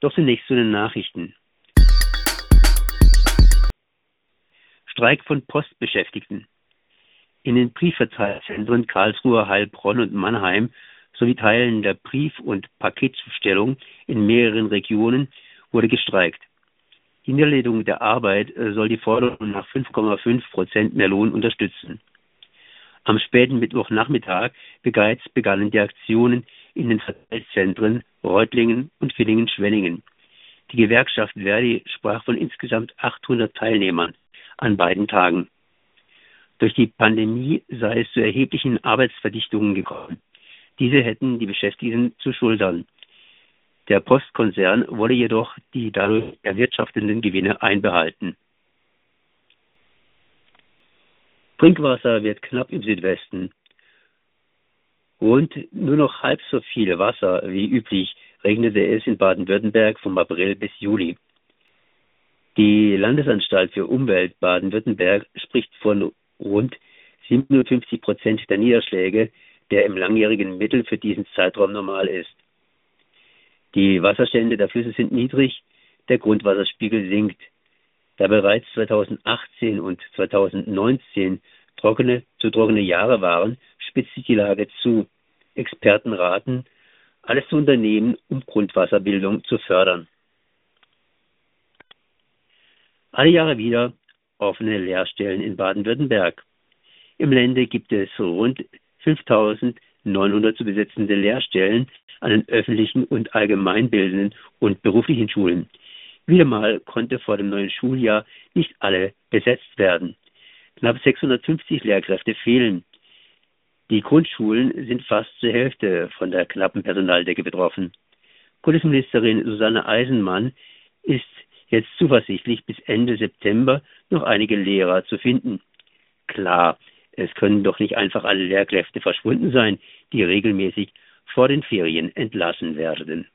Doch zunächst zu den Nachrichten. Streik von Postbeschäftigten. In den Briefverteilzentren Karlsruhe, Heilbronn und Mannheim sowie Teilen der Brief- und Paketzustellung in mehreren Regionen wurde gestreikt. Die Niederlegung der Arbeit soll die Forderung nach 5,5 Prozent mehr Lohn unterstützen. Am späten Mittwochnachmittag bereits begannen die Aktionen in den Verteilzentren Reutlingen und Villingen-Schwenningen. Die Gewerkschaft Verdi sprach von insgesamt 800 Teilnehmern an beiden Tagen. Durch die Pandemie sei es zu erheblichen Arbeitsverdichtungen gekommen. Diese hätten die Beschäftigten zu schultern. Der Postkonzern wolle jedoch die dadurch erwirtschaftenden Gewinne einbehalten. Trinkwasser wird knapp im Südwesten. Rund nur noch halb so viel Wasser wie üblich regnete es in Baden-Württemberg vom April bis Juli. Die Landesanstalt für Umwelt Baden-Württemberg spricht von rund 57 Prozent der Niederschläge, der im langjährigen Mittel für diesen Zeitraum normal ist. Die Wasserstände der Flüsse sind niedrig, der Grundwasserspiegel sinkt. Da bereits 2018 und 2019 trockene zu trockene Jahre waren, spitzt sich die Lage zu. Experten raten, alles zu unternehmen, um Grundwasserbildung zu fördern. Alle Jahre wieder offene Lehrstellen in Baden-Württemberg. Im Lande gibt es rund 5900 zu besetzende Lehrstellen an den öffentlichen und allgemeinbildenden und beruflichen Schulen. Wieder mal konnte vor dem neuen Schuljahr nicht alle besetzt werden. Knapp 650 Lehrkräfte fehlen. Die Grundschulen sind fast zur Hälfte von der knappen Personaldecke betroffen. Kultusministerin Susanne Eisenmann ist jetzt zuversichtlich, bis Ende September noch einige Lehrer zu finden. Klar, es können doch nicht einfach alle Lehrkräfte verschwunden sein, die regelmäßig vor den Ferien entlassen werden.